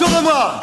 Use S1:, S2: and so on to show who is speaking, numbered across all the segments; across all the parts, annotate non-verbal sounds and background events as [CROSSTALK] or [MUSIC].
S1: Autour de moi.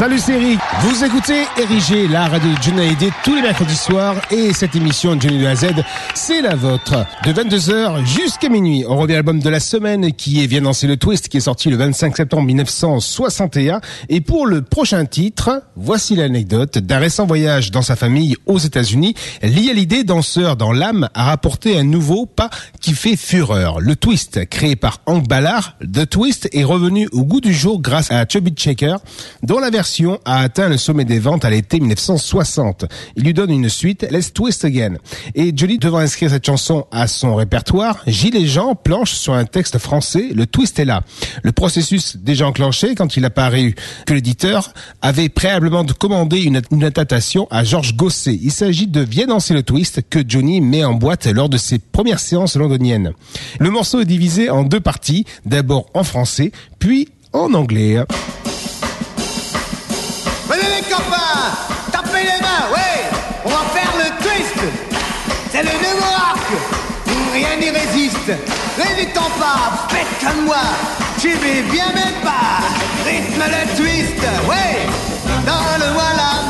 S2: Salut Eric, vous écoutez Érigé, la radio de tous les mercredis soirs et cette émission de Johnny de Z, c'est la vôtre. De 22h jusqu'à minuit, on revient à l'album de la semaine qui est vient danser le twist qui est sorti le 25 septembre 1961 et pour le prochain titre, voici l'anecdote d'un récent voyage dans sa famille aux États-Unis, Hallyday, danseur dans l'âme, a rapporté un nouveau pas qui fait fureur. Le twist, créé par Hank Ballard, The Twist est revenu au goût du jour grâce à Chubby Checker, dont la version a atteint le sommet des ventes à l'été 1960. Il lui donne une suite, Let's Twist Again. Et Johnny, devant inscrire cette chanson à son répertoire, Gilles et Jean planchent sur un texte français, le twist est là. Le processus déjà enclenché quand il a paru que l'éditeur avait préalablement commandé une, une adaptation à Georges Gosset. Il s'agit de Viens danser le twist que Johnny met en boîte lors de ses premières séances londoniennes. Le morceau est divisé en deux parties, d'abord en français, puis en anglais.
S3: Venez les copains, tapez les mains, ouais, on va faire le twist. C'est le nouveau arc, rien n'y résiste. N'hésitons pas, faites comme moi, tu vais bien même pas. Rythme le twist, ouais, donne-moi la main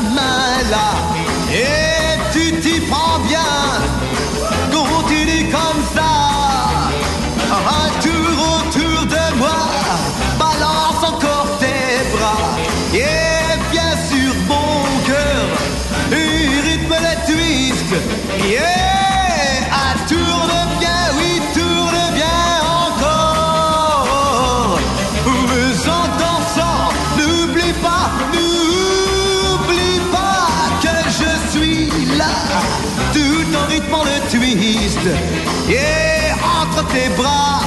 S3: tes bras,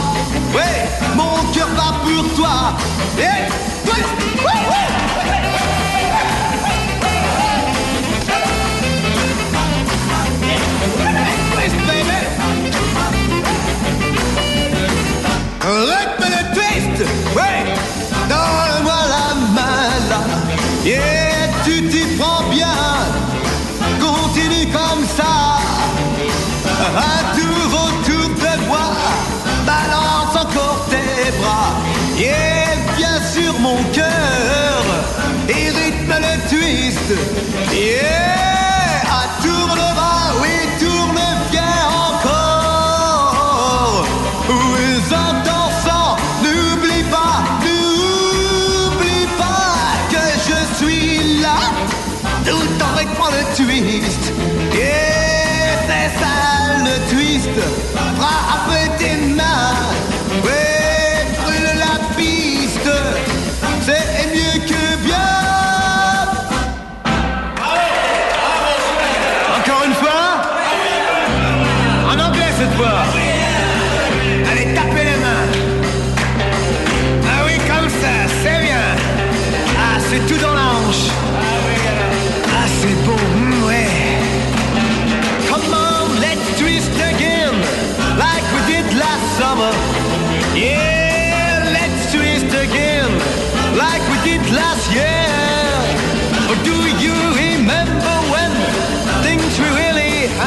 S3: ouais, mon cœur bat pour toi. Yeah, encore tes bras. Yeah, bien sûr mon cœur, et rythme le twist. Yeah, à tourne bas, oui, tourne bien encore. Oui, en dansant, n'oublie pas, n'oublie pas que je suis là, tout en rythmant le twist. Et c'est ça le twist, frappe tes mains,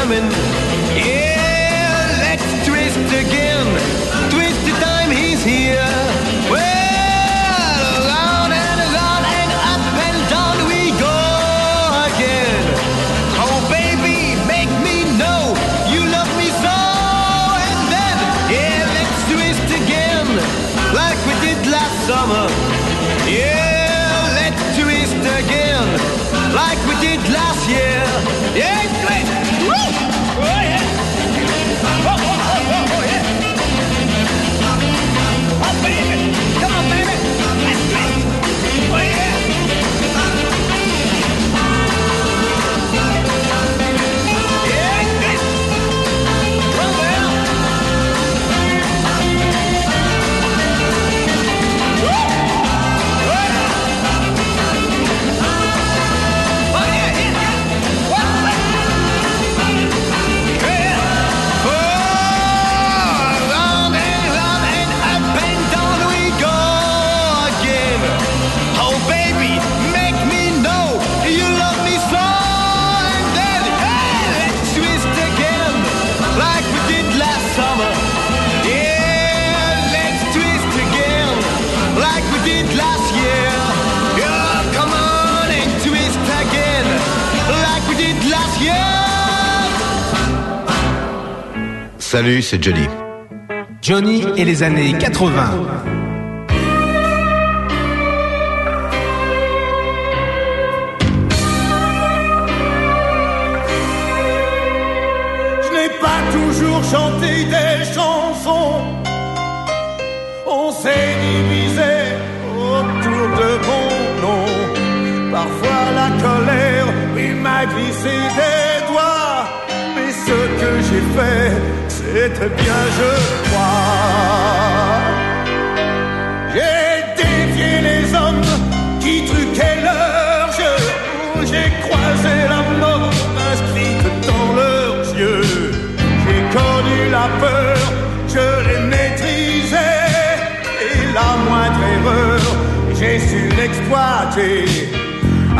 S3: humming? Yeah, let's twist again.
S4: Salut, c'est Johnny.
S2: Johnny et les années 80.
S5: toujours chanter des chansons. On s'est divisé autour de mon nom. Parfois la colère il m'a glissé des doigts. Mais ce que j'ai fait, c'était bien, je crois. J'ai défié les hommes qui truquaient leur jeu. J'ai croisé la mort inscrite dans leurs yeux connu la peur, je l'ai maîtrisé. Et la moindre erreur, j'ai su l'exploiter.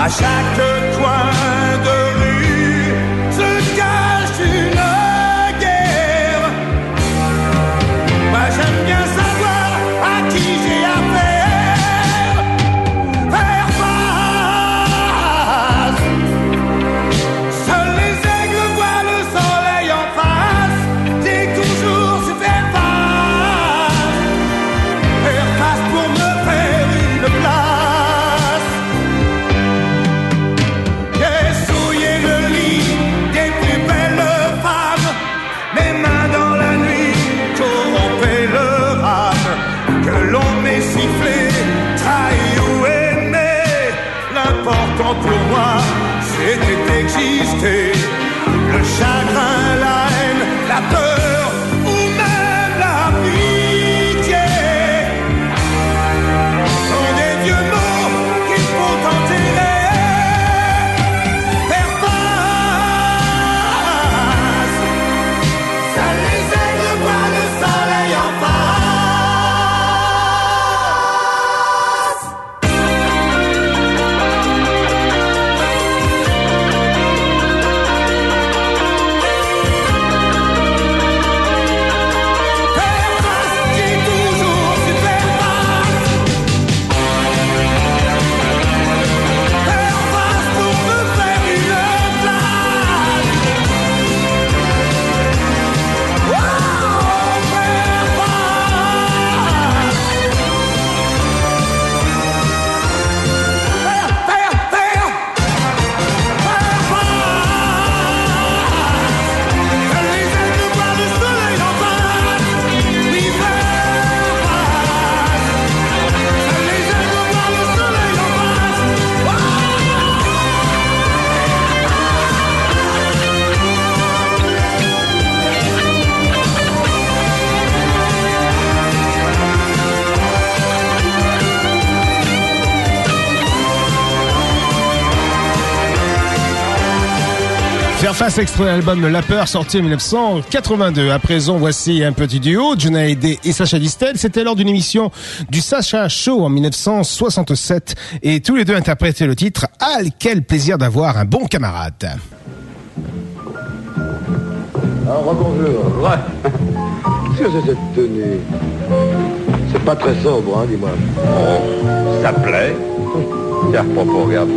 S5: À chaque coin de rue face
S2: extrait l'album La Peur sorti en 1982. À présent, voici un petit duo, Jonah Hallyday et Sacha Distel. C'était lors d'une émission du Sacha Show en 1967 et tous les deux interprétaient le titre Ah, quel plaisir d'avoir un bon camarade.
S6: Alors, bonjour. Ouais. [LAUGHS] Qu'est-ce que c'est cette tenue? C'est pas très sobre, hein, dis-moi.
S7: Oh, ça plaît.
S6: Tiens, propos, regarde.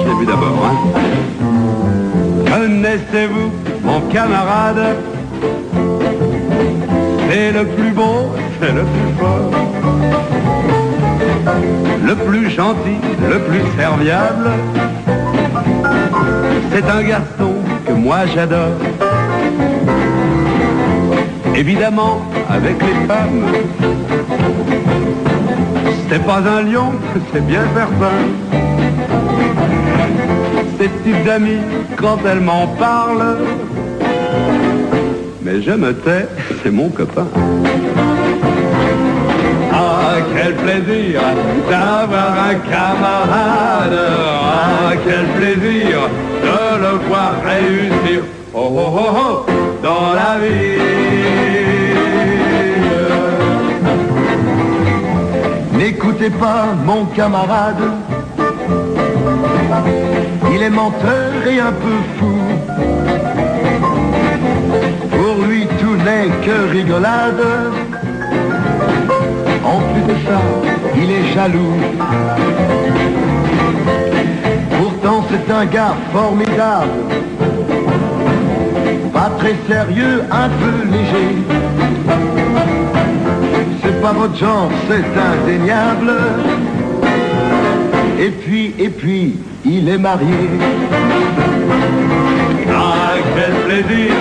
S7: Je l'ai vu d'abord, hein. Connaissez-vous mon camarade? C'est le plus beau, c'est le plus fort. Le plus gentil, le plus serviable. C'est un garçon que moi j'adore. Évidemment, avec les femmes. C'est pas un lion, [LAUGHS] c'est bien certain. Ces petites amies, quand elles m'en parlent, mais je me tais, [LAUGHS] c'est mon copain. Ah, quel plaisir d'avoir un camarade. Ah, quel plaisir de le voir réussir. Oh, oh, oh, oh, dans la vie.
S6: N'écoutez pas mon camarade. Il est menteur et un peu fou. Pour lui, tout n'est que rigolade. En plus de ça, il est jaloux. Pourtant, c'est un gars formidable.
S4: pas très sérieux, un peu léger. C'est pas votre genre, c'est indéniable. Et puis, et puis, il est marié.
S7: Ah, quel plaisir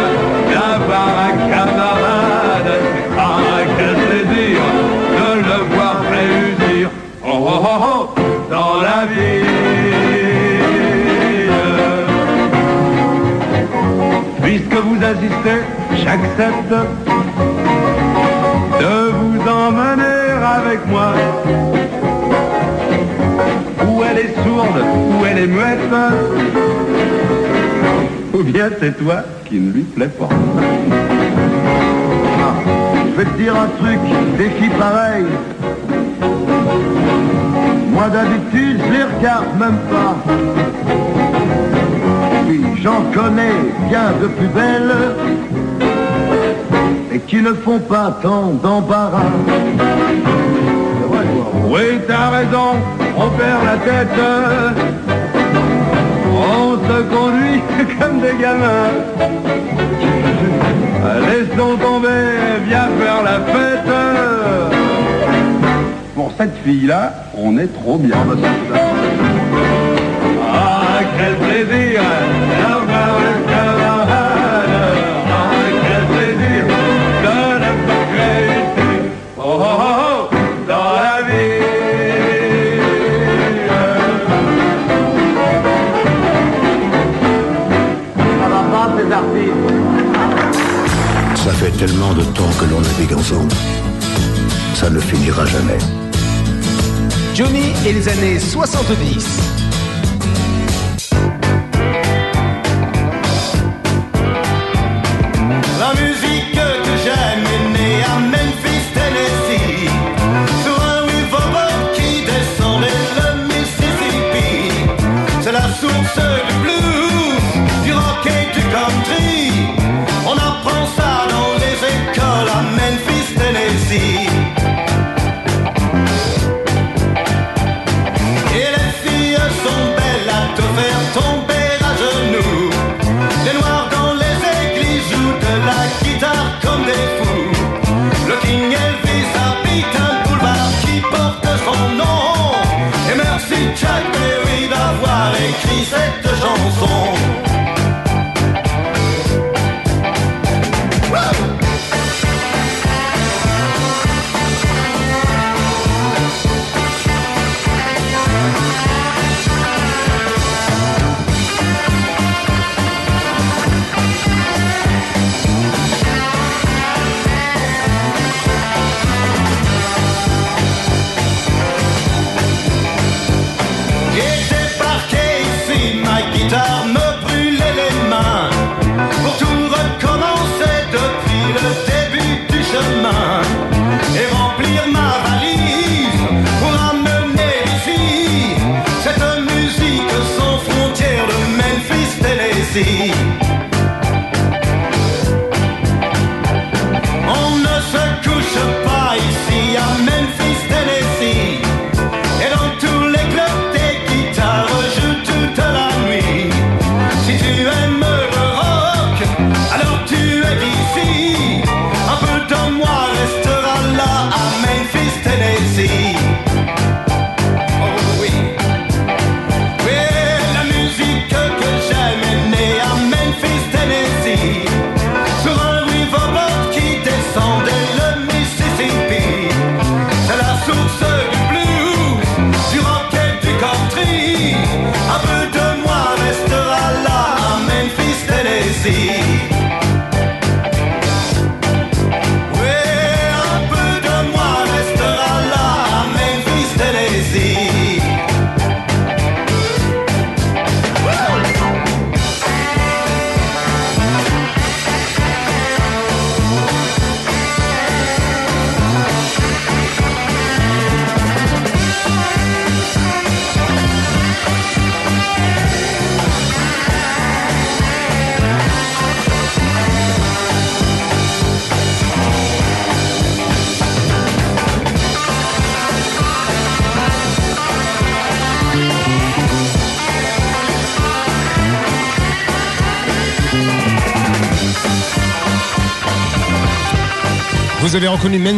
S7: d'avoir un camarade. Ah, quel plaisir de le voir réussir. Oh, oh, oh, oh, dans la vie. Puisque vous assistez, j'accepte de vous emmener avec moi. Elle est sourde, où elle est muette. Ou bien c'est toi qui ne lui plaît pas.
S4: Ah, je vais te dire un truc, des filles pareilles. Moi d'habitude, je les regarde même pas. Puis j'en connais bien de plus belles et qui ne font pas tant d'embarras.
S7: Oui, t'as raison, on perd la tête. On se conduit [LAUGHS] comme des gamins. Laissons tomber, viens faire la fête. Pour cette fille-là, on est trop bien. Ah, quel plaisir d'avoir.
S8: Fait tellement de temps que l'on navigue ensemble. Ça ne finira jamais.
S3: Johnny et les années 70.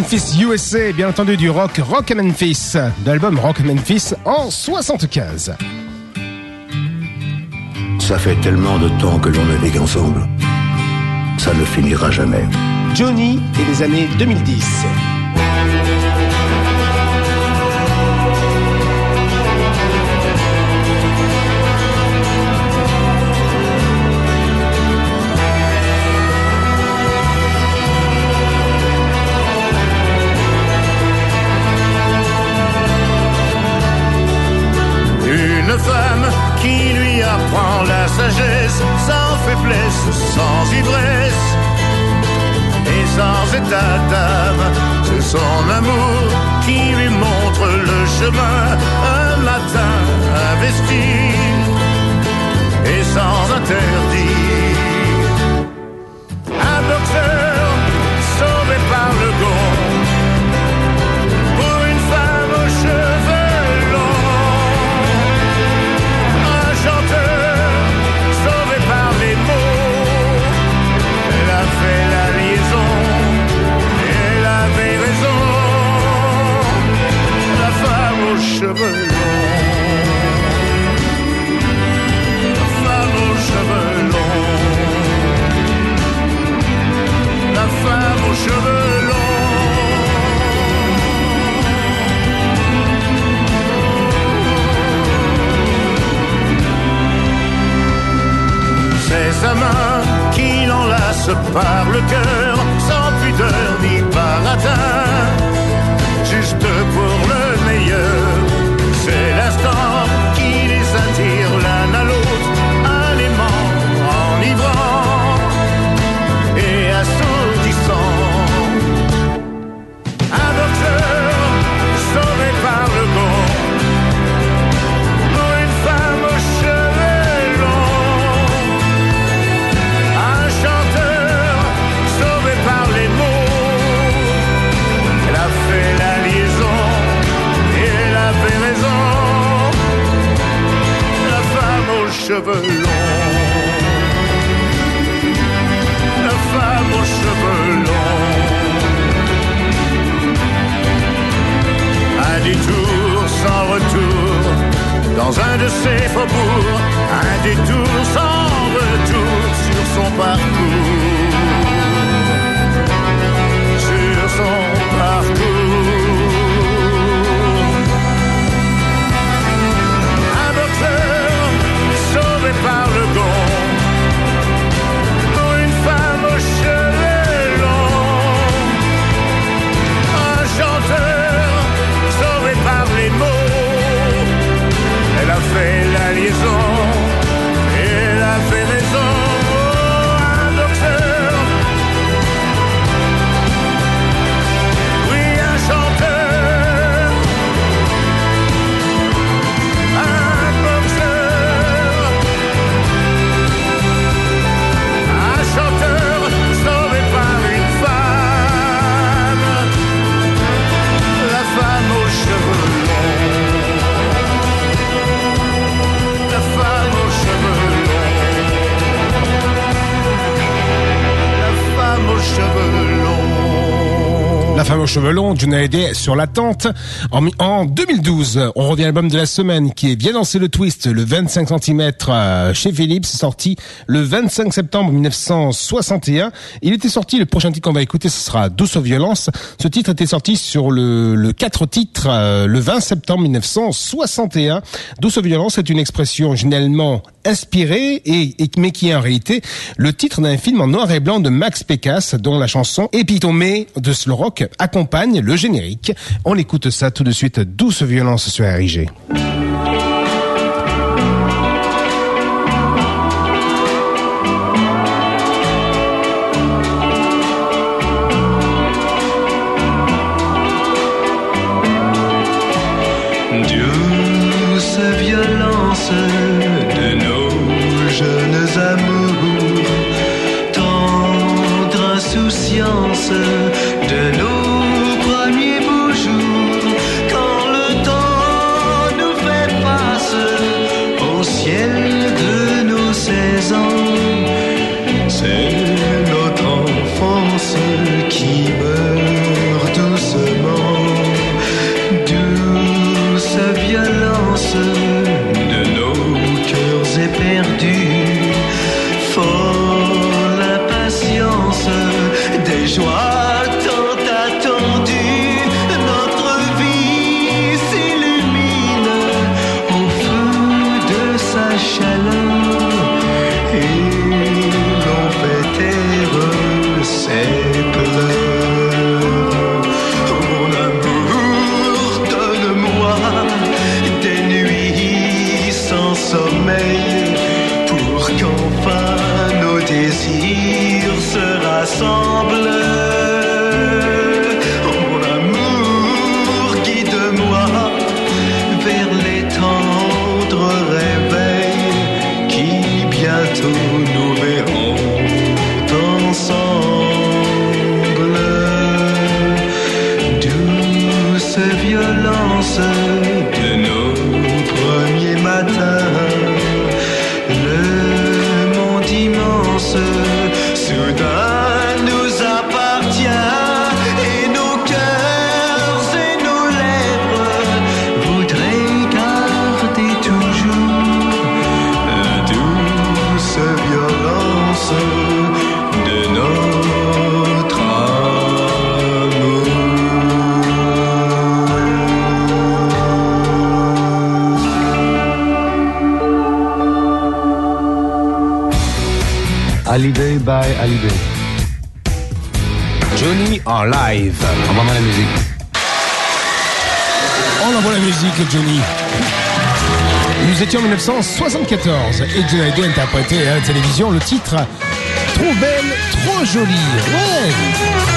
S9: Memphis
S5: USA, bien entendu du rock Rock Memphis, de l'album Rock Memphis en 75.
S8: Ça fait tellement de temps que l'on navigue ensemble. Ça ne finira jamais.
S5: Johnny et les années 2010.
S2: Cheveux longs, sur la
S5: tente. En, en 2012, on revient à l'album de la semaine qui est bien dansé le twist, le 25 cm chez Philips, sorti le 25 septembre 1961. Il était sorti, le prochain titre qu'on va écouter, ce sera Douce violence. Ce titre était sorti sur le, le 4 titres euh, le 20 septembre 1961. Douce violence est une expression généralement inspirée et, et- mais qui est en réalité le titre d'un film en noir et blanc de Max Pécasse dont la chanson Épitomée de Slow Rock le générique. On écoute ça tout de suite, douce violence sur RIG.
S3: too
S2: Johnny en live.
S3: On va la musique.
S2: On envoie la musique, Johnny. Nous étions en 1974 et Johnny Hallyday interprétait à la télévision le titre Trop belle, trop jolie. Ouais.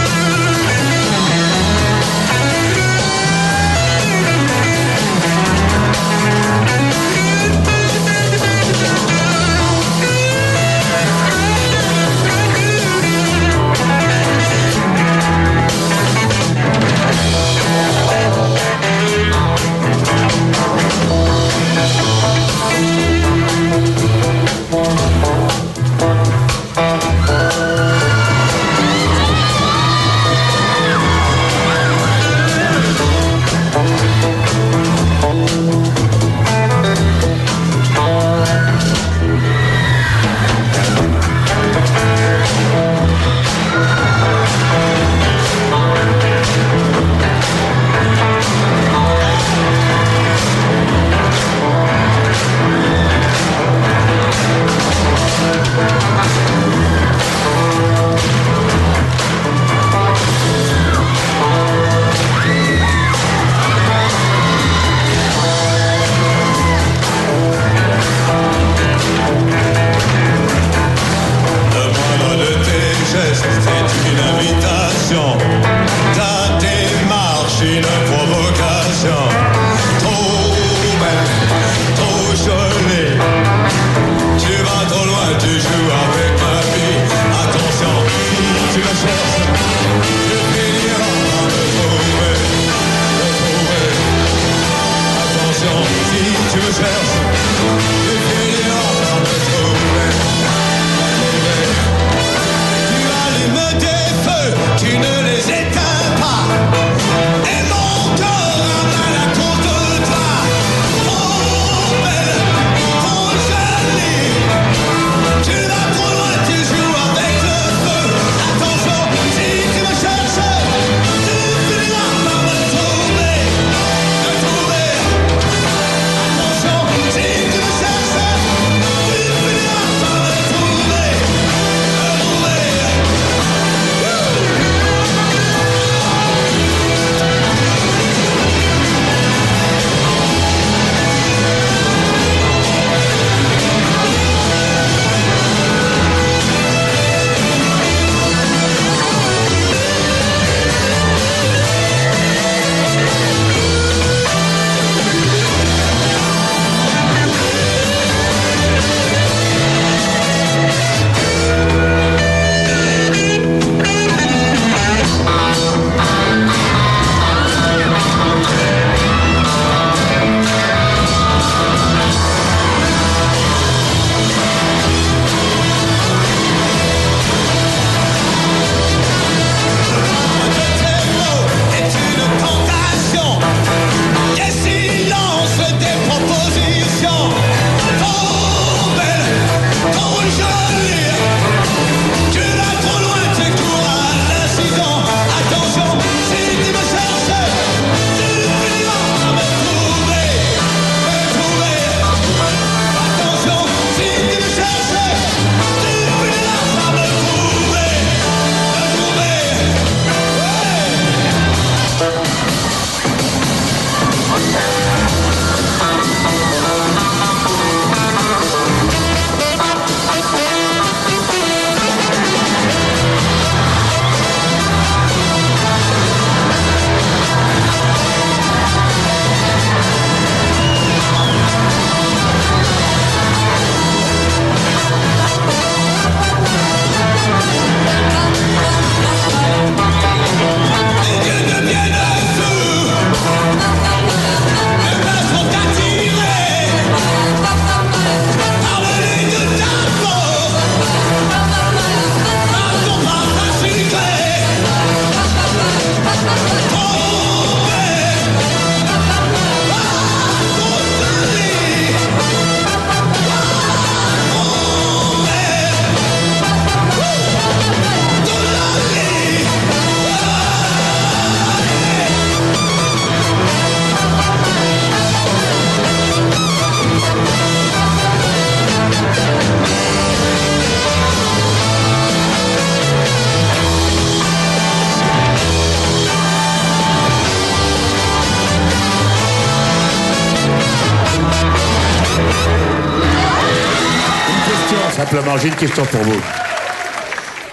S10: J'ai une question pour vous.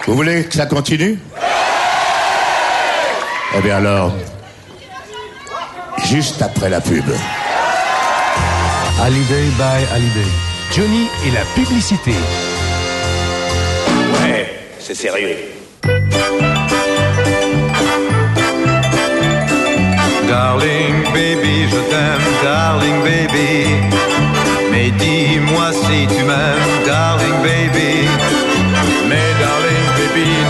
S10: Vous voulez que ça continue? Eh bien alors, juste après la pub.
S11: Hallyday by Hallyday.
S2: Johnny et la publicité.
S10: Ouais, c'est sérieux.
S3: Darling baby, je t'aime, darling baby. Mais dis-moi si tu m'aimes, darling baby.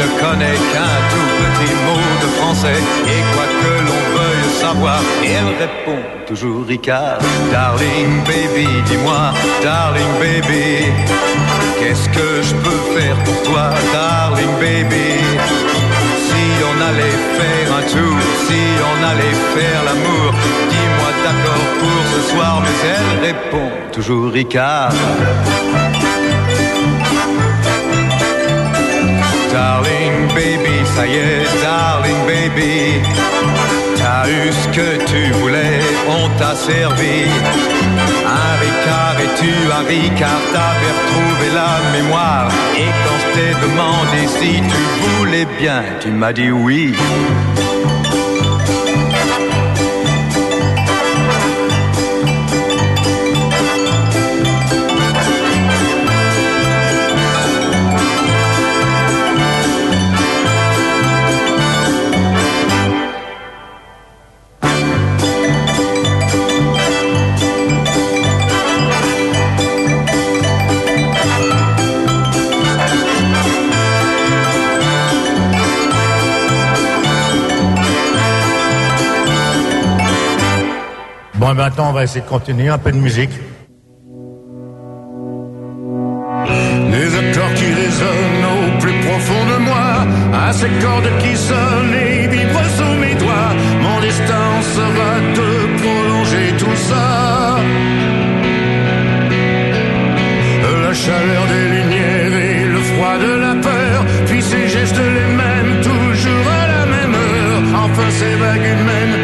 S3: Ne connaît qu'un tout petit mot de français. Et quoi que l'on veuille savoir, elle répond toujours Ricard. Darling baby, dis-moi, darling baby. Qu'est-ce que je peux faire pour toi, darling baby? Si on allait faire un tour, si on allait faire l'amour, dis-moi d'accord pour ce soir, mais elle répond toujours Ricard. Darling baby, ça y est, darling baby. T'as eu ce que tu voulais, on t'a servi. Ricard et tu un Ricard, t'avais retrouvé la mémoire. Et quand je t'ai demandé si tu voulais bien, tu m'as dit oui.
S12: Va essayer de continuer un peu de musique.
S5: Les accords qui résonnent au plus profond de moi, à ces cordes qui sonnent et vibrent sous mes doigts. Mon destin sera de prolonger tout ça. La chaleur des lumières et le froid de la peur, puis ces gestes les mêmes, toujours à la même heure. Enfin ces vagues humaines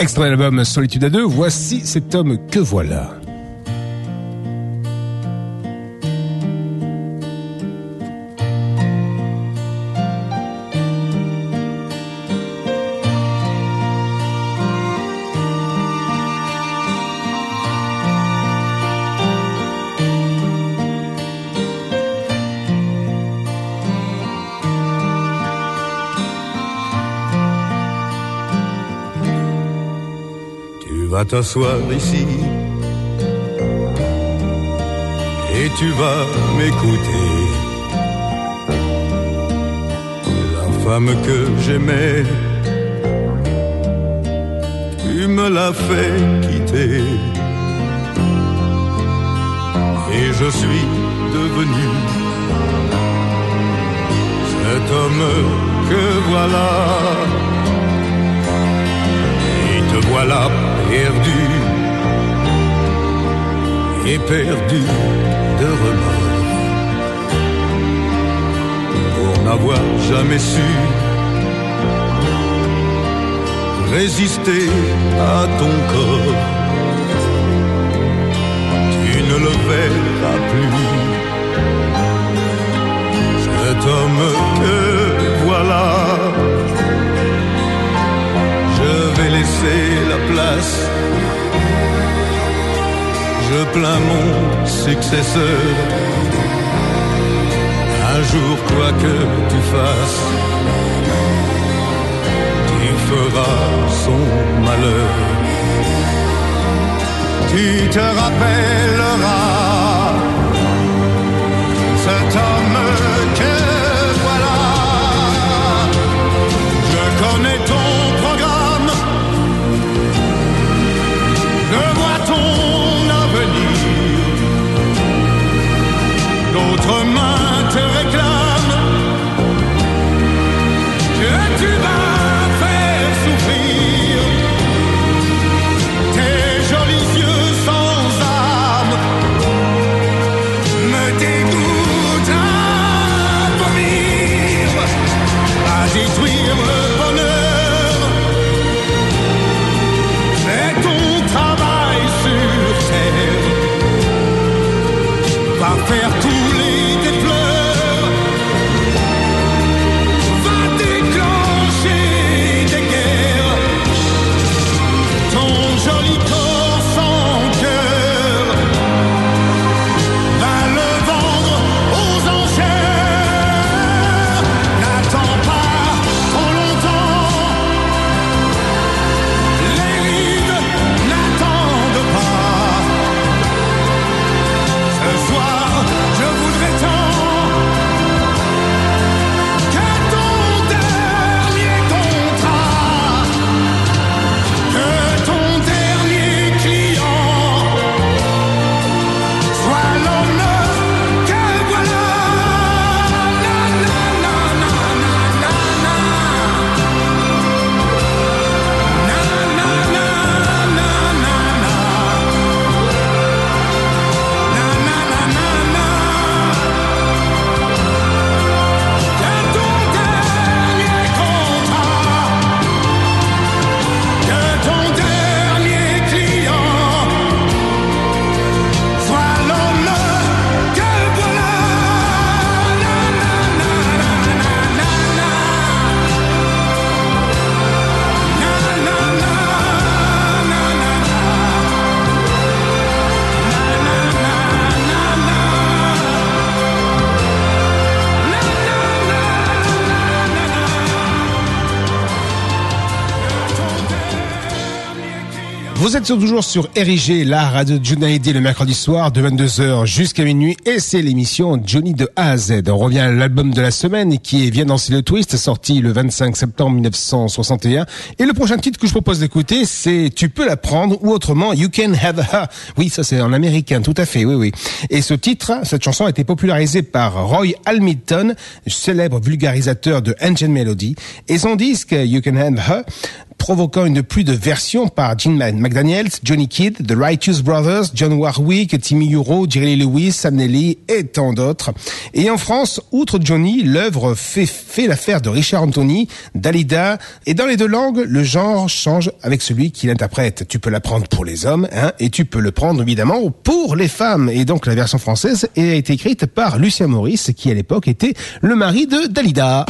S2: Extrait l'album Solitude à deux, voici cet homme que voilà.
S5: T'asseoir ici et tu vas m'écouter. La femme que j'aimais, tu me l'as fait quitter. Et je suis devenu cet homme que voilà. Et te voilà perdu. Et perdu de remords. Pour n'avoir jamais su résister à ton corps. Tu ne le verras plus, cet homme que voilà. Vais laisser la place. Je plains mon successeur. Un jour, quoi que tu fasses, tu feras son malheur. Tu te rappelleras
S2: Toujours sur Érigé, la radio de Johnny le mercredi soir de 22h jusqu'à minuit et c'est l'émission Johnny de A à Z. On revient à l'album de la semaine qui est Viens danser le twist, sorti le 25 septembre 1961. Et le prochain titre que je propose d'écouter, c'est Tu peux la prendre ou autrement You Can Have Her. Oui, ça c'est en américain, tout à fait, oui, oui. Et ce titre, cette chanson a été popularisée par Roy Almiton, célèbre vulgarisateur de Engine Melody. Et son disque You Can Have Her
S5: provoquant une pluie de versions par Gene McDaniels, Johnny Kidd, The Righteous Brothers, John Warwick, Timmy Euro, Jerry Lewis, Sam Nelly et tant d'autres. Et en France, outre Johnny, l'œuvre fait, fait l'affaire de Richard Anthony, Dalida, et dans les deux langues, le genre change avec celui qui l'interprète. Tu peux la prendre pour les hommes, hein, et tu peux le prendre évidemment pour les femmes. Et donc la version française a été écrite par Lucien Maurice, qui à l'époque était le mari de Dalida.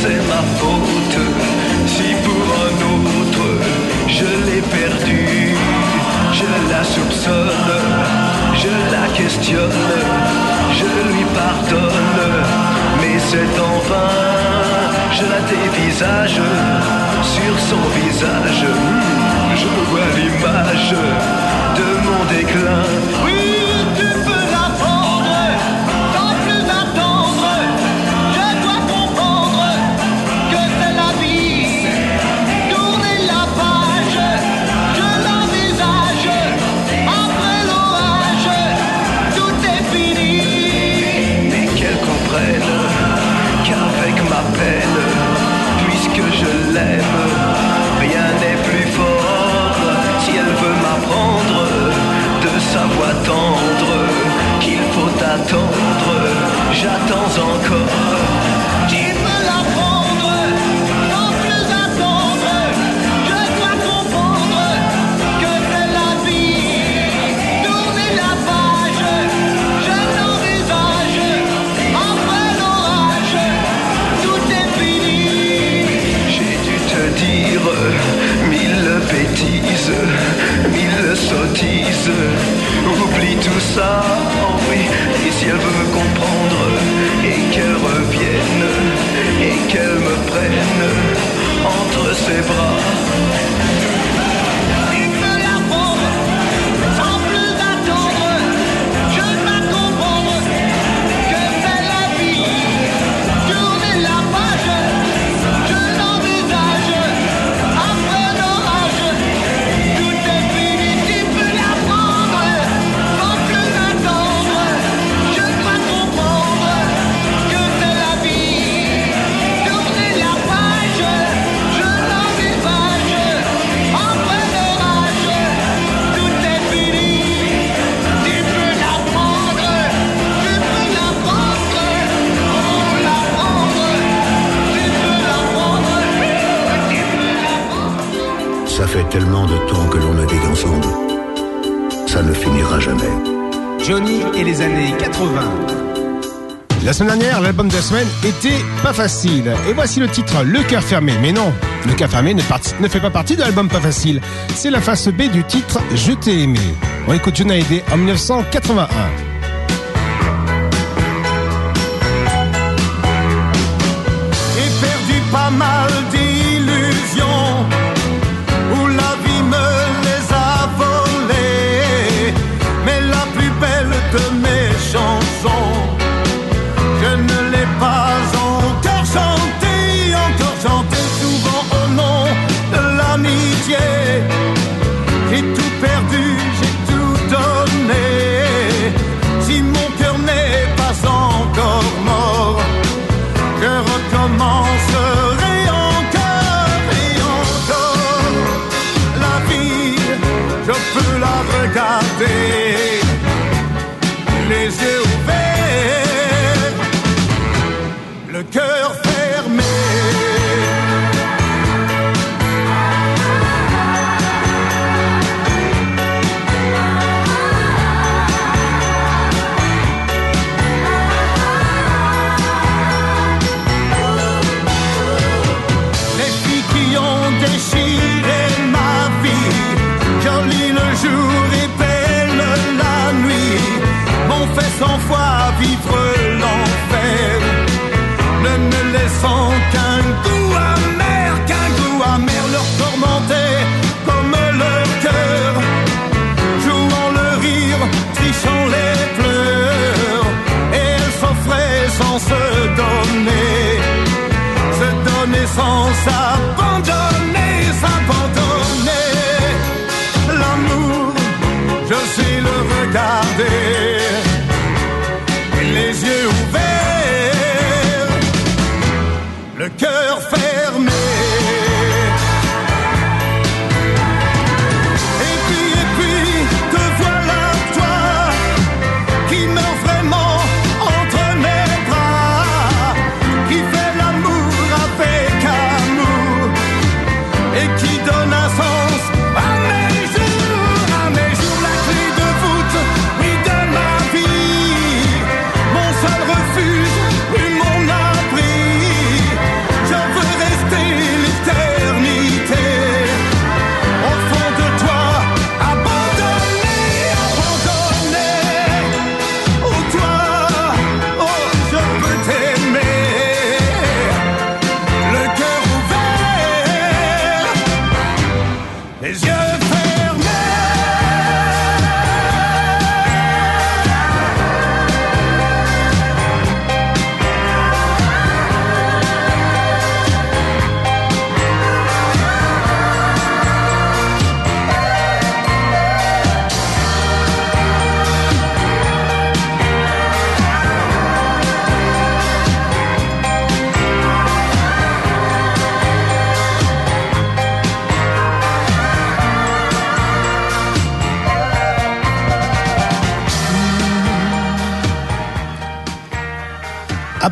S3: C'est ma faute. Si pour un autre je l'ai perdue, je la soupçonne, je la questionne, je lui pardonne, mais c'est en vain. Je la dévisage sur son visage. hmm, Je vois l'image de mon déclin. J'attends encore. Tu peux l'apprendre sans plus attendre. Je dois comprendre que c'est la vie. Tourner la page, je l'envisage. Après l'orage, tout est fini. J'ai dû te dire mille bêtises, mille sottises. Oublie tout ça, oh oui. Et si elle veut me comprendre et qu'elle revienne et qu'elle me prenne entre ses bras.
S8: Fait tellement de temps que l'on navigue ensemble. Ça ne finira jamais.
S5: Johnny et les années 80. La semaine dernière, l'album de la semaine était pas facile. Et voici le titre, Le cœur fermé. Mais non, Le cœur fermé ne, fait pas partie de l'album pas facile. C'est la face B du titre Je t'ai aimé. On écoute Johnny Hallyday en 1981.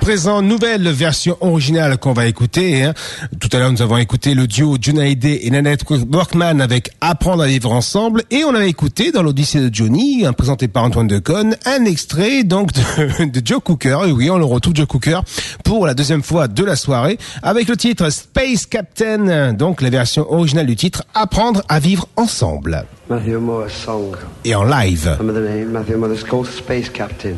S2: Présent, nouvelle version originale qu'on va écouter. Hein. Tout à l'heure, nous avons écouté le duo Junaide et Nanette Workman avec Apprendre à vivre ensemble. Et on avait écouté dans l'Odyssée de Johnny, hein, présenté par Antoine Deconne, un extrait donc de, [LAUGHS] de Joe Cooker. Et oui, on le retrouve Joe Cooker pour la deuxième fois de la soirée avec le titre Space Captain. Donc la version originale du titre Apprendre à vivre ensemble.
S13: Matthew Moore's song.
S2: Et en live.
S13: Remember the name? Matthew Moore's called Space Captain.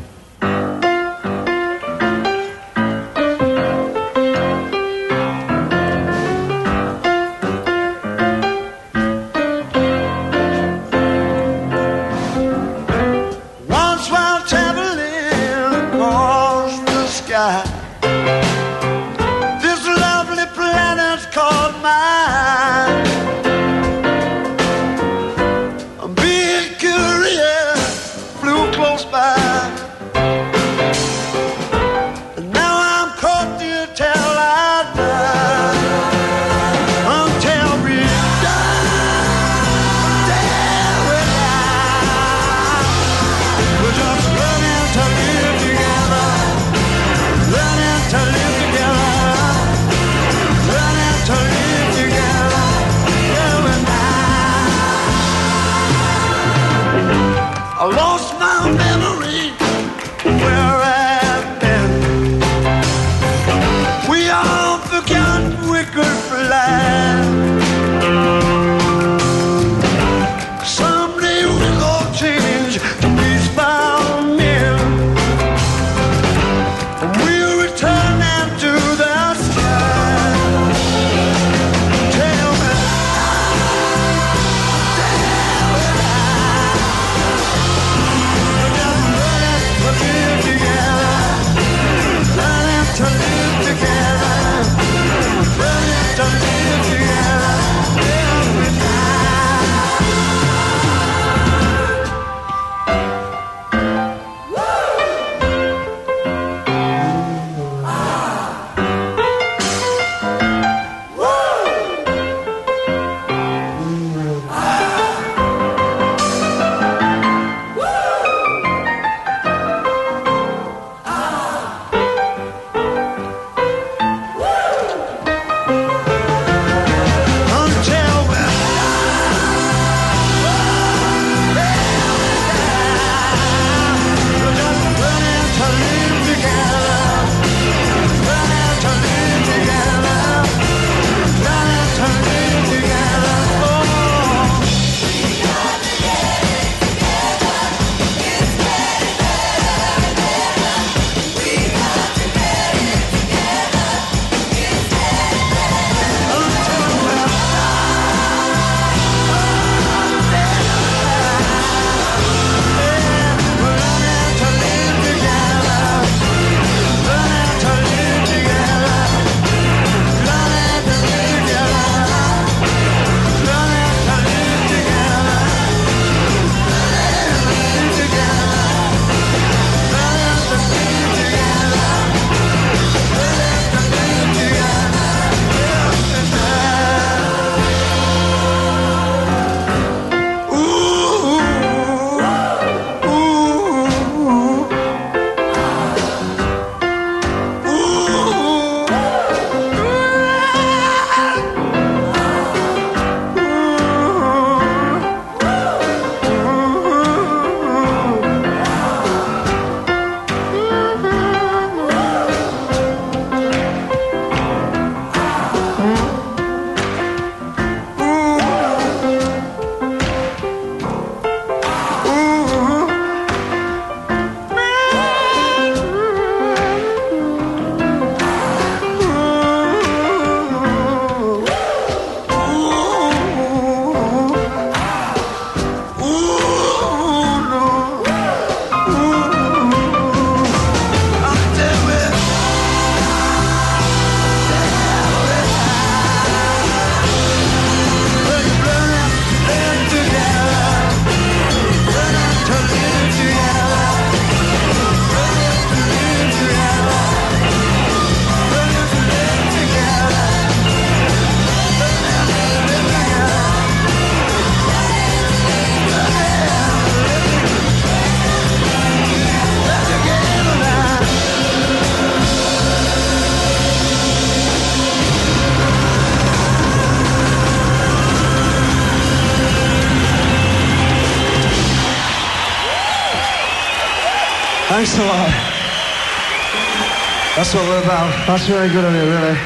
S14: That's what we're about. That's very good of you, really.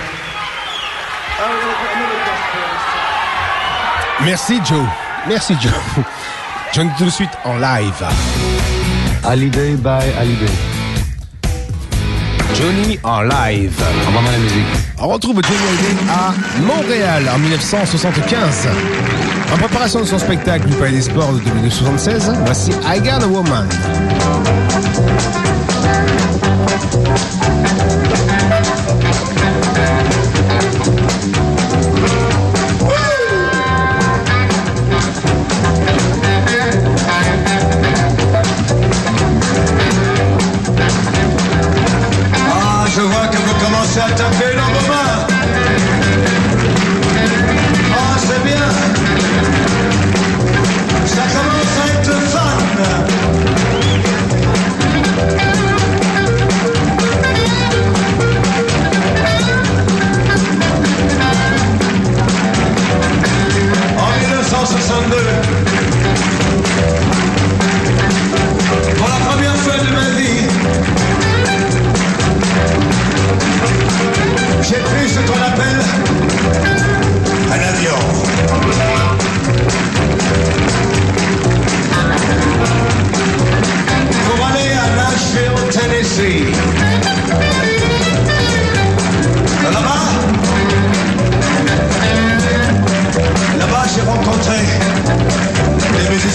S2: Merci Joe. Merci Joe. John tout de suite en live.
S4: Holiday by Holiday.
S2: Johnny en live.
S4: La musique.
S2: On retrouve Johnny Hallyday à Montréal en 1975. En préparation de son spectacle du Palais des Sports de 1976, voici I Got a Woman.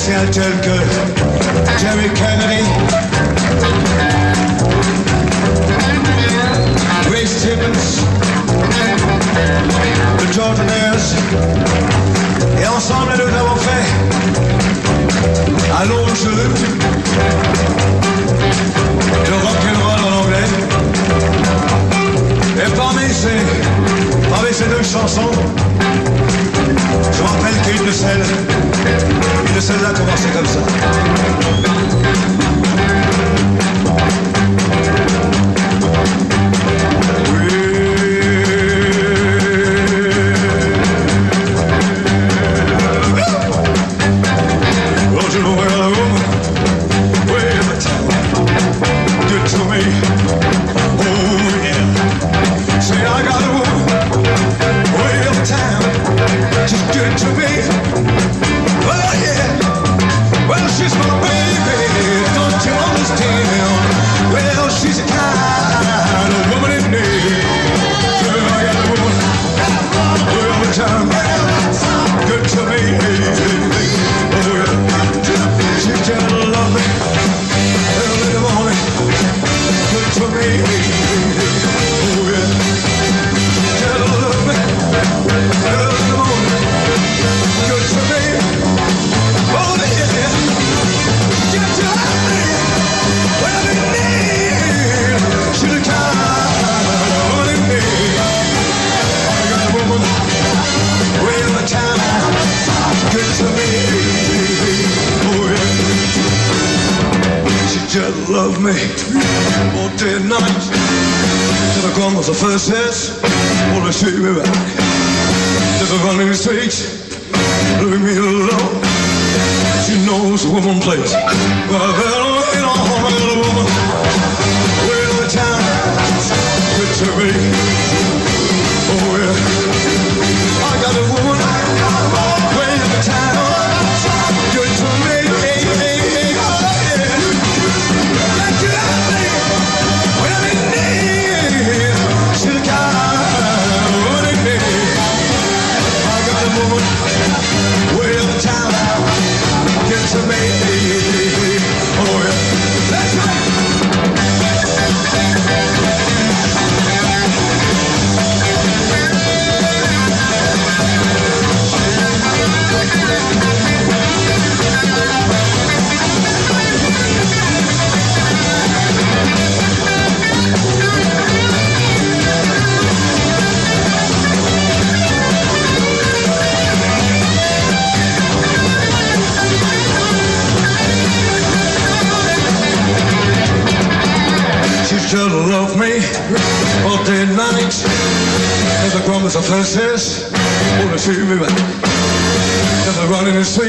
S15: spécial tel que Jerry Kennedy, Ray Stevens, The Jordan Et ensemble, nous avons fait un long jeu. And rock'n'roll en anglais. Et parmi ces, parmi ces deux chansons,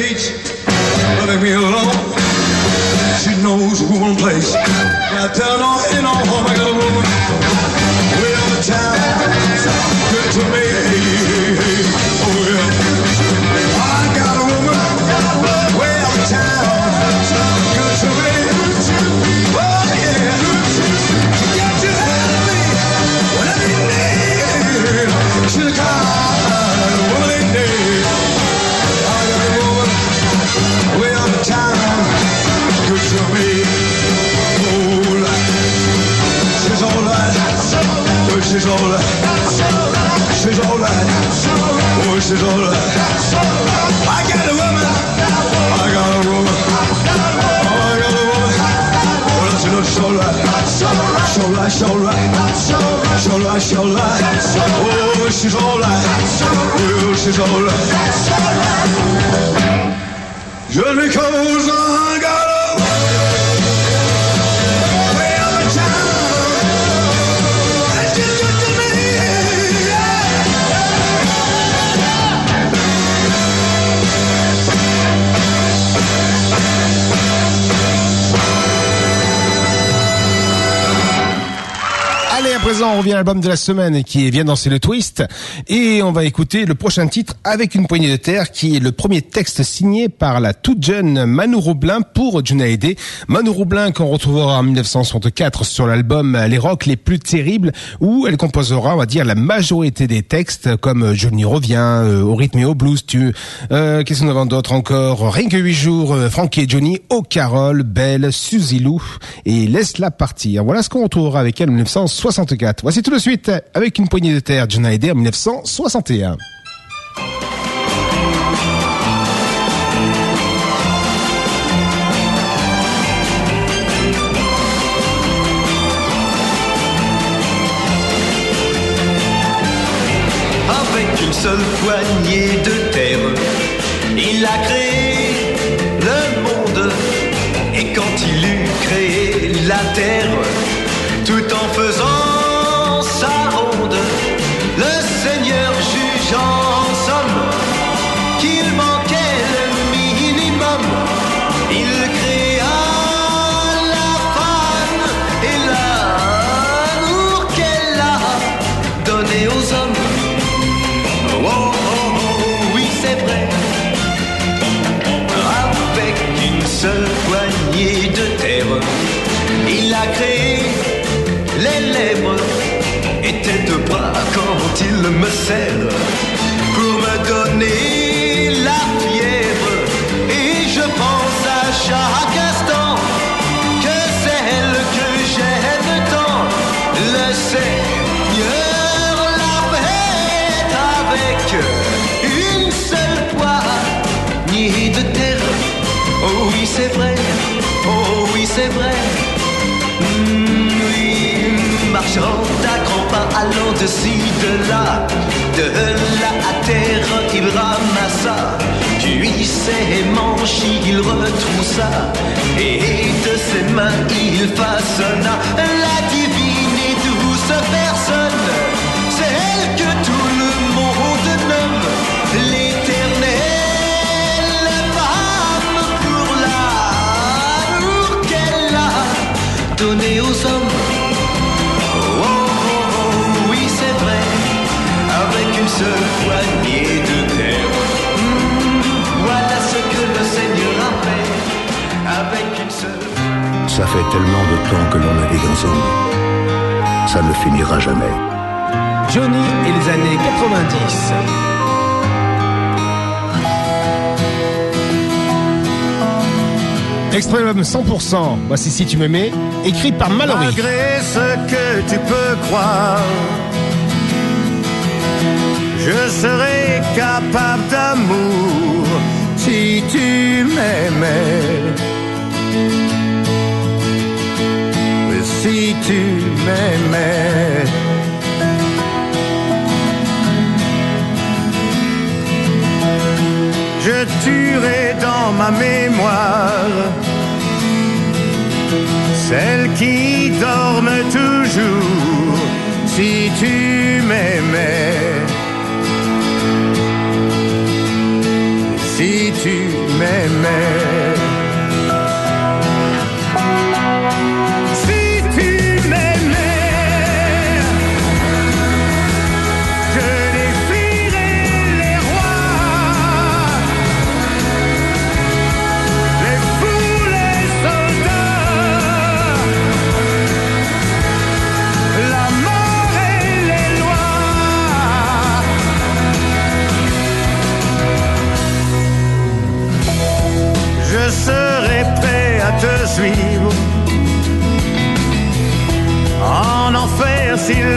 S15: hates me alone. She knows
S5: who I'm place. Right down on in on home, I got a woman way out the town. Good to me. Oh yeah, I got a woman good to me. Oh yeah, she got me when I need She's a car. She's alright. She's alright. Oh, she's alright. I got a woman. I got a woman. Oh, I got a woman. Oh, that's enough. She's alright. She's alright. She's alright. She's alright. She's alright. Oh, she's alright. Oh, she's alright. Je ne cause un galop. Way
S2: présent, on revient à l'album de la semaine qui est Viens danser le twist. Et on va écouter le prochain titre avec une poignée de terre qui est le premier texte signé par la toute jeune Manu Roublin pour Hallyday. Manu Roublin qu'on retrouvera en 1964 sur l'album Les Rock les plus terribles où elle composera, on va dire, la majorité des textes comme Johnny revient, euh, au rythme et au blues, tu, euh, qu'est-ce qu'on a d'autre encore? Rien que huit jours, euh, Frankie et Johnny, Oh Carole, Belle, Suzy Lou et Laisse-la partir. Voilà ce qu'on retrouvera avec elle en 1964. Voici tout de suite avec une poignée de terre, John en 1961.
S3: Avec une seule poignée de terre, il a créé le monde. Et quand il eut créé la terre, tout en faisant les lèvres tes deux bras quand il me serre pour me donner la fièvre. Et je pense à chaque de ci, de là, de là à terre, il ramassa. Puis ses manches, il retroussa, et de ses mains, il façonna la divine et douce
S8: Ça fait tellement de temps que l'on navigue ensemble. Ça ne finira jamais.
S2: Johnny et les années 90. Extrait de l'album 100%, voici Si tu m'aimais, écrit par Mallory.
S5: Malgré ce que tu peux croire, je serai capable d'amour si tu m'aimais. Si tu m'aimais. Je tuerai dans ma mémoire celles qui dorment toujours si tu m'aimais. Si tu m'aimais.
S16: te suivre. En
S5: enfer, s'il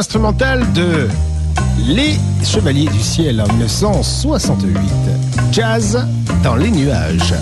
S5: Instrumental de Les Chevaliers du Ciel en 1968. Jazz dans les nuages.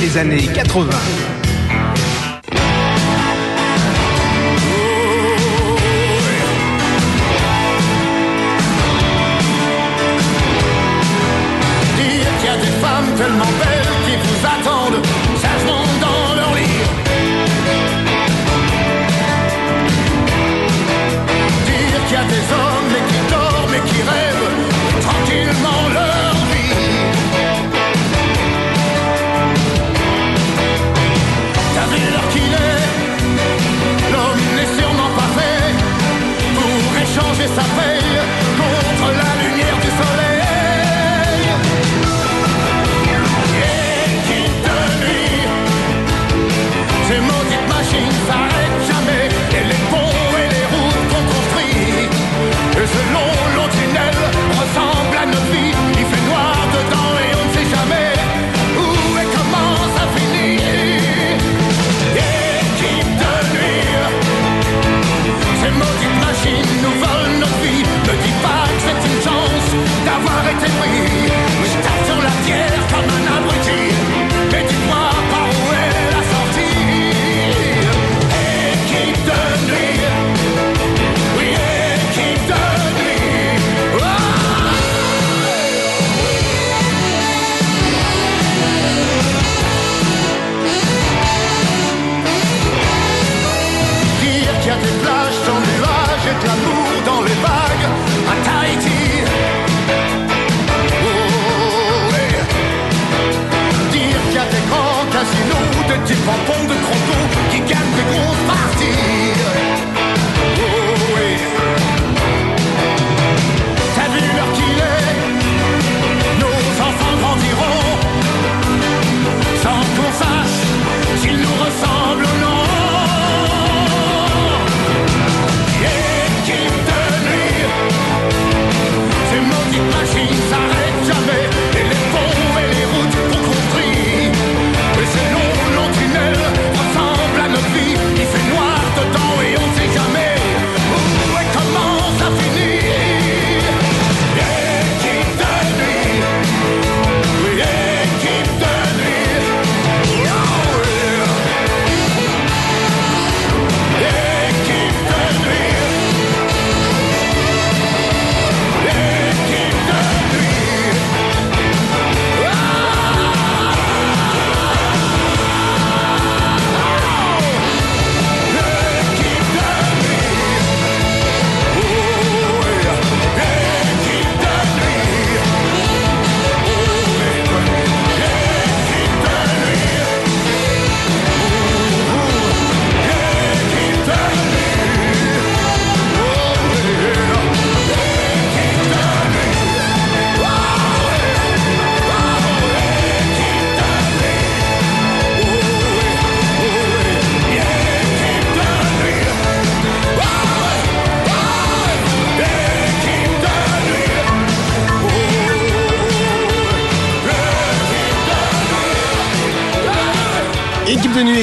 S5: Les années 80.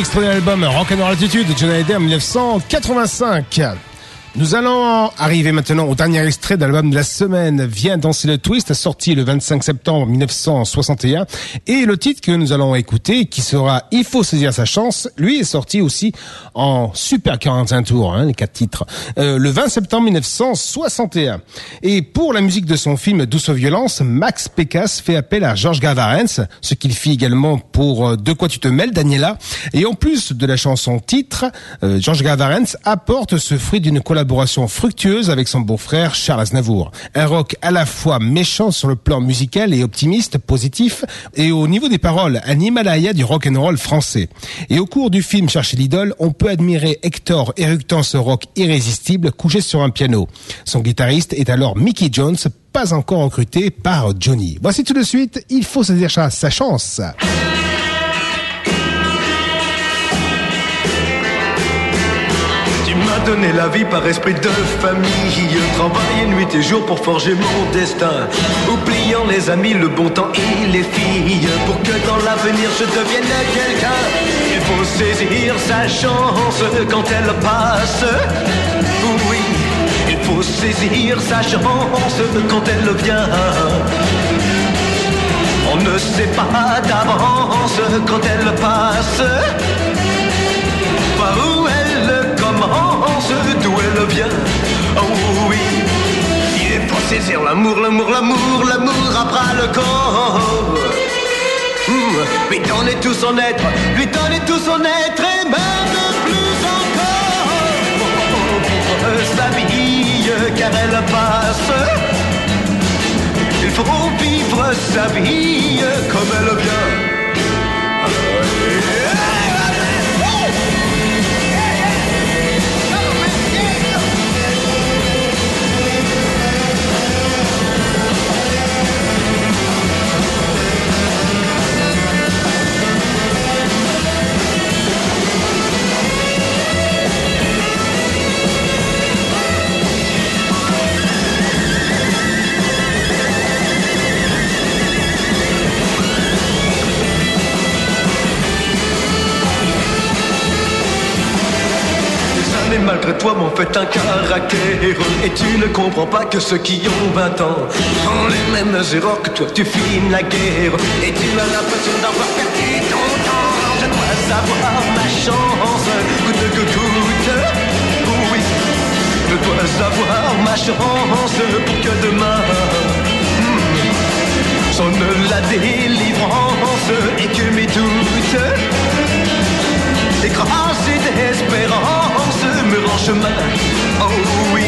S5: Extrait de l'album Rock'n'Roll Attitude de John en 1985. Nous allons arriver maintenant au dernier extrait de l'album de la semaine, Viens danser le twist, sorti le 25 septembre 1961. Et le titre que nous allons écouter, qui sera Il faut saisir sa chance, lui est sorti aussi en super 45 tours, hein, les quatre titres, euh, le 20 septembre 1961. Et pour la musique de son film Douce violence, Max Pécasse fait appel à Georges Gavarens, ce qu'il fit également pour euh, De quoi tu te mêles, Daniela. Et en plus de la chanson titre, euh, Georges Gavarens apporte ce fruit d'une collaboration fructueuse avec son beau-frère Charles Aznavour. Un rock à la fois méchant sur le plan musical et optimiste, positif, et au niveau des paroles, un Himalaya du rock and roll français. Et au cours du film Chercher l'idole, on peut admirer Hector éructant ce rock irrésistible couché sur un piano. Son guitariste est alors Mickey Jones, pas encore recruté par Johnny. Voici tout de suite, il faut saisir sa chance.
S3: Donné la vie par esprit de famille. Travaillé nuit et jour pour forger mon destin. Oubliant les amis, le bon temps et les filles. Pour que dans l'avenir je devienne quelqu'un. Il faut saisir sa chance quand elle passe. Oui, il faut saisir sa chance quand elle vient. ne sait pas d'avance quand elle passe. Commence, d'où elle vient. Oh oui, il faut saisir l'amour, l'amour, l'amour, l'amour à bras le corps. Mmh, lui donner tout son être, lui donner tout son être et même plus encore. Pour sa vie, car elle passe. Il faut vivre sa vie comme elle vient. Malgré toi fait un caractère. Et tu ne comprends pas que ceux qui ont 20 ans Font les mêmes erreurs que toi tu filmes la guerre. Et tu as l'impression d'avoir perdu ton temps Je dois avoir ma chance. Coûte que coûte. Oui Je dois avoir ma chance Pour que demain hmm, Sonne la délivrance Et que mes doutes et d'espérance me rend chemin. Oh oui,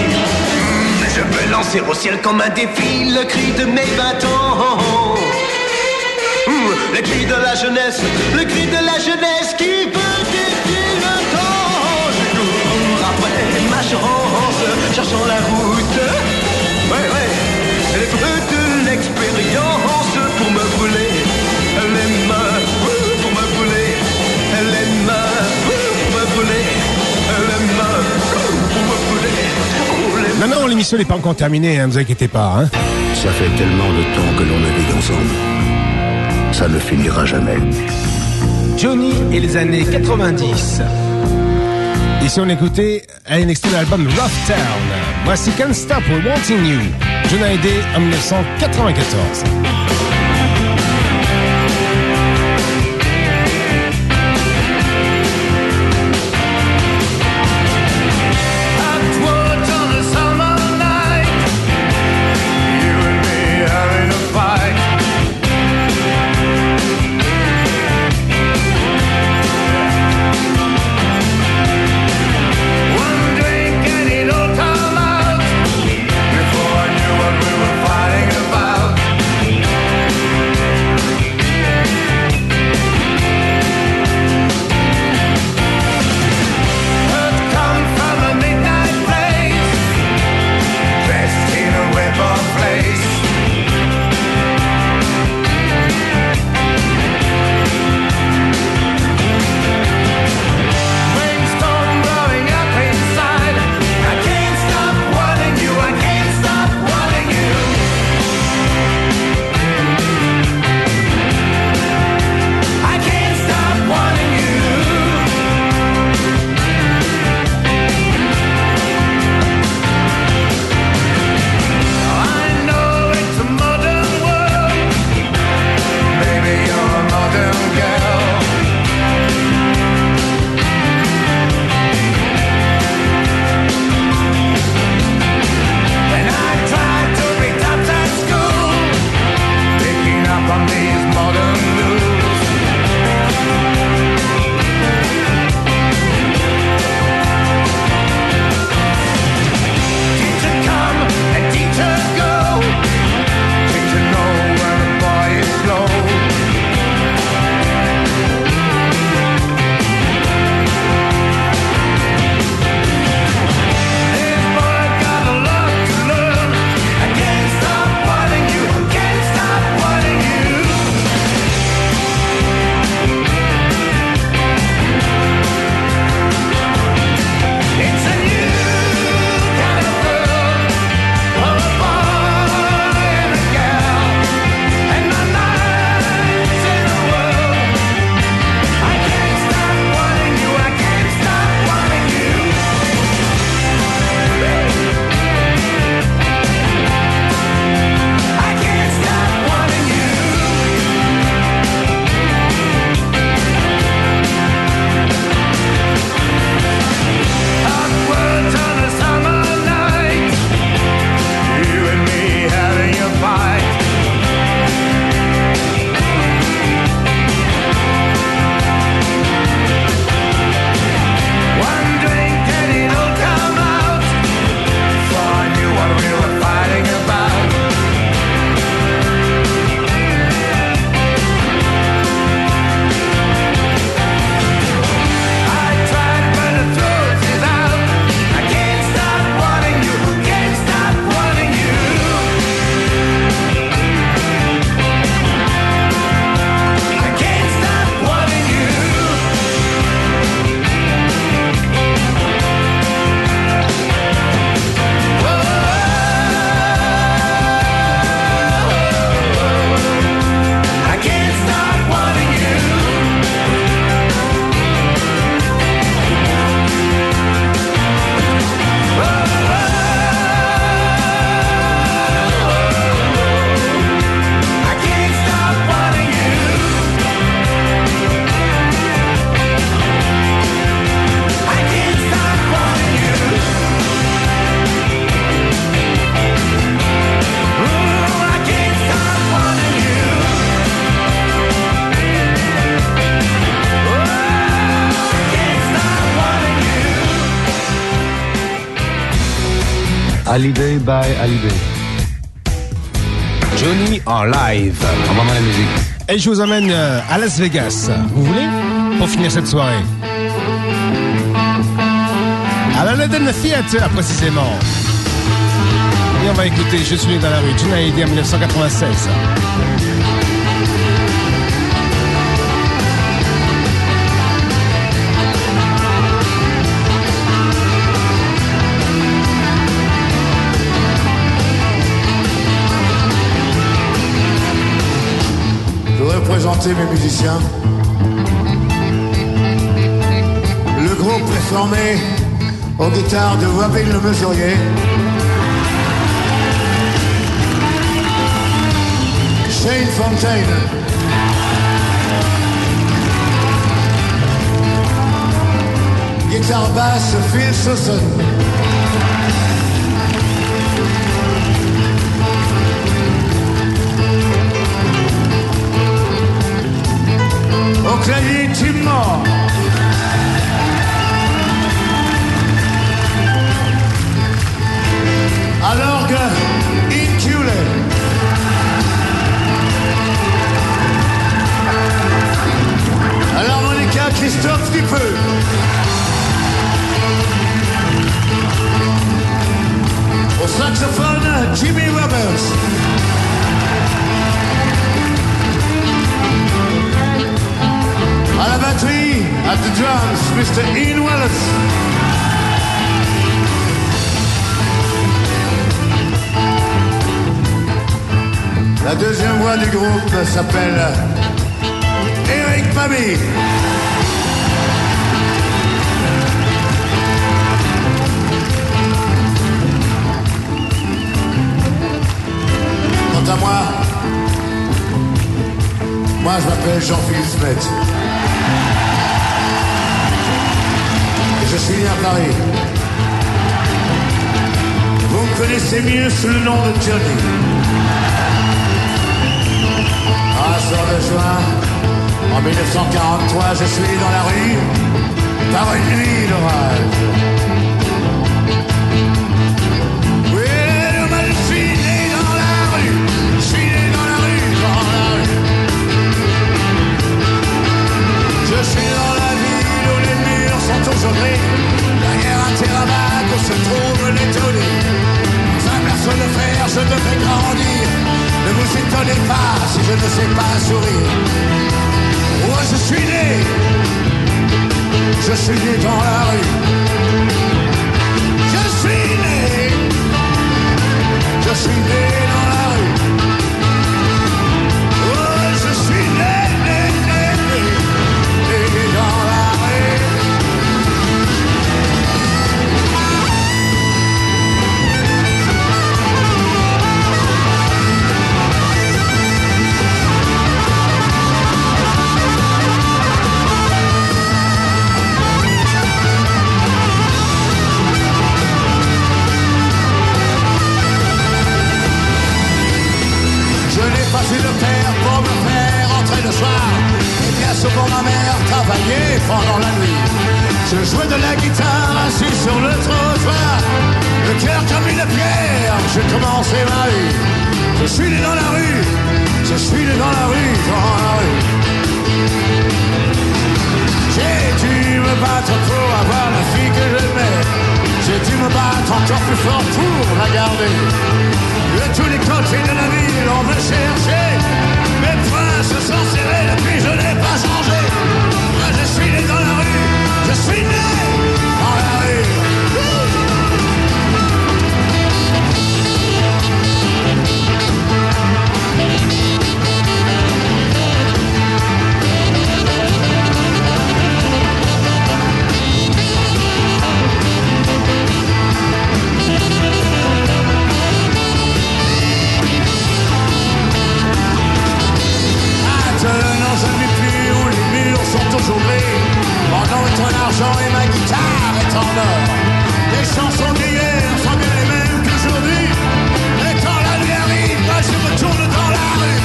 S3: je veux lancer au ciel comme un défi le cri de mes 20 ans. Le cri de la jeunesse, le cri de la jeunesse qui veut défier le temps. Je cours après ma chance, cherchant la route. Ouais, ouais, de l'expérience pour me brûler
S2: Non, non, l'émission n'est pas encore terminée, hein, ne vous inquiétez pas. Hein.
S8: Ça fait tellement de temps que l'on navigue ensemble. Ça ne finira jamais.
S2: Johnny et les années 90. Ici, on écoutait un extrait de l'album Rough Town. Voici Can't Stop Wanting You. Johnny Hallyday en 1994.
S8: Hallyday by Hallyday.
S2: Johnny en live.
S8: On va la musique.
S2: Et je vous emmène euh, à Las Vegas. Vous voulez? Pour finir cette soirée. À la London Theatre, précisément. Et on va écouter Je suis né dans la rue, Gina Hallyday en 1996.
S5: Mes musiciens. Le groupe est formé aux guitares de Wabin le Mesurier. Shane Fontaine. Guitare basse, Phil Sosson. Au clavier, Tim Moore. À l'orgue, Incule. À l'harmonica, Christophe Dupeux. Au saxophone, Jimmy Roberts. À la batterie, at the drums, Mr. Ian Wallace. La deuxième voix du groupe s'appelle Eric Pamy. Quant à moi, moi je m'appelle Jean-Philippe Smet. Suis né à Paris. Vous me connaissez mieux sous le nom de Johnny. Un soir de juin, en 1943, je suis dans la rue par une nuit d'orage. Si je ne sais pas sourire. Moi je suis né, je suis né dans la rue. Je suis né, je suis né Je jouais de la guitare assis sur le trottoir. Le cœur comme une pierre, j'ai commencé ma vie. Je suis né dans la rue, je suis né dans la rue, dans la rue. J'ai dû me battre pour avoir la fille que j'aimais. J'ai dû me battre encore plus fort pour la garder. De tous les côtés de la ville, on me cherchait. Mes poings se sont serrés depuis, je n'ai pas changé. Rue, je suis et ma guitare est en or. Les chansons d'hier sont bien les mêmes qu'aujourd'hui. Et quand la nuit arrive, je me tourne dans la rue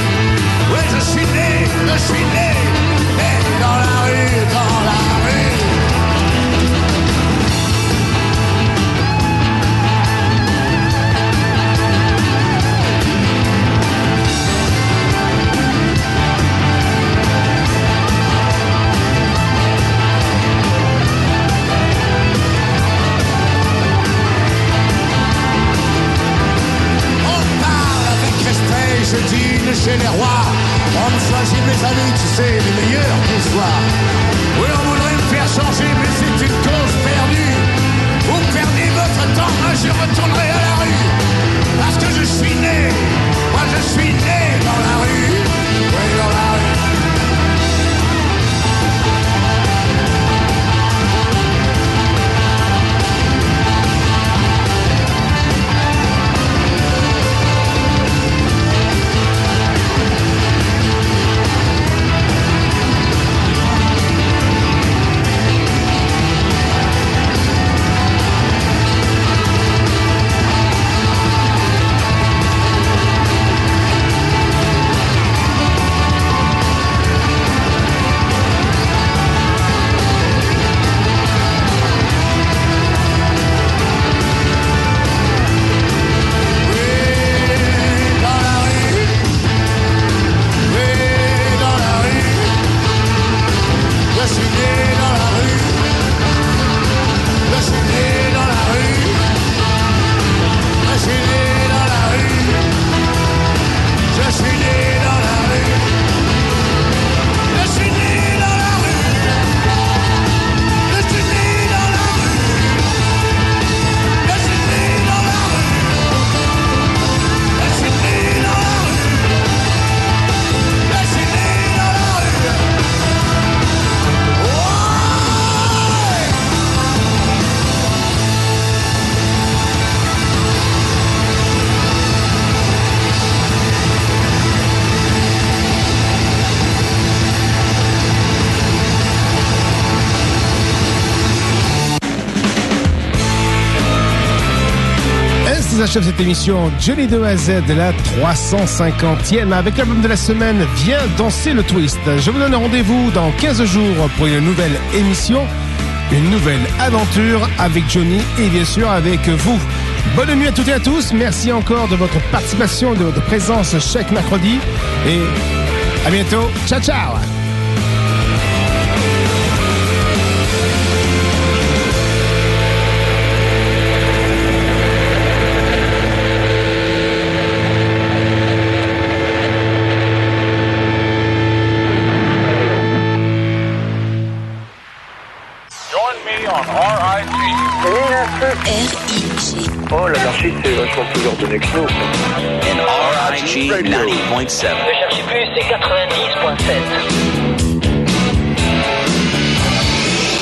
S5: Oui, on voudrait me faire changer, mais c'est une cause perdue. Vous perdez votre temps, moi je retournerai à la rue. Parce que je suis né, moi je suis né dans la
S2: S'achève cette émission Johnny de A Z, la 350e. Avec l'album de la semaine, Viens danser le twist. Je vous donne rendez-vous dans 15 jours pour une nouvelle émission, une nouvelle aventure avec Johnny et bien sûr avec vous. Bonne nuit à toutes et à tous. Merci encore de votre participation, de votre présence chaque mercredi. Et à bientôt. Ciao, ciao.
S17: R-I-G.
S10: Oh, l'anarchie, c'est vachement plus ordonné que nous.
S17: RIG 90.7.
S18: Ne cherchez plus, c'est 90.7.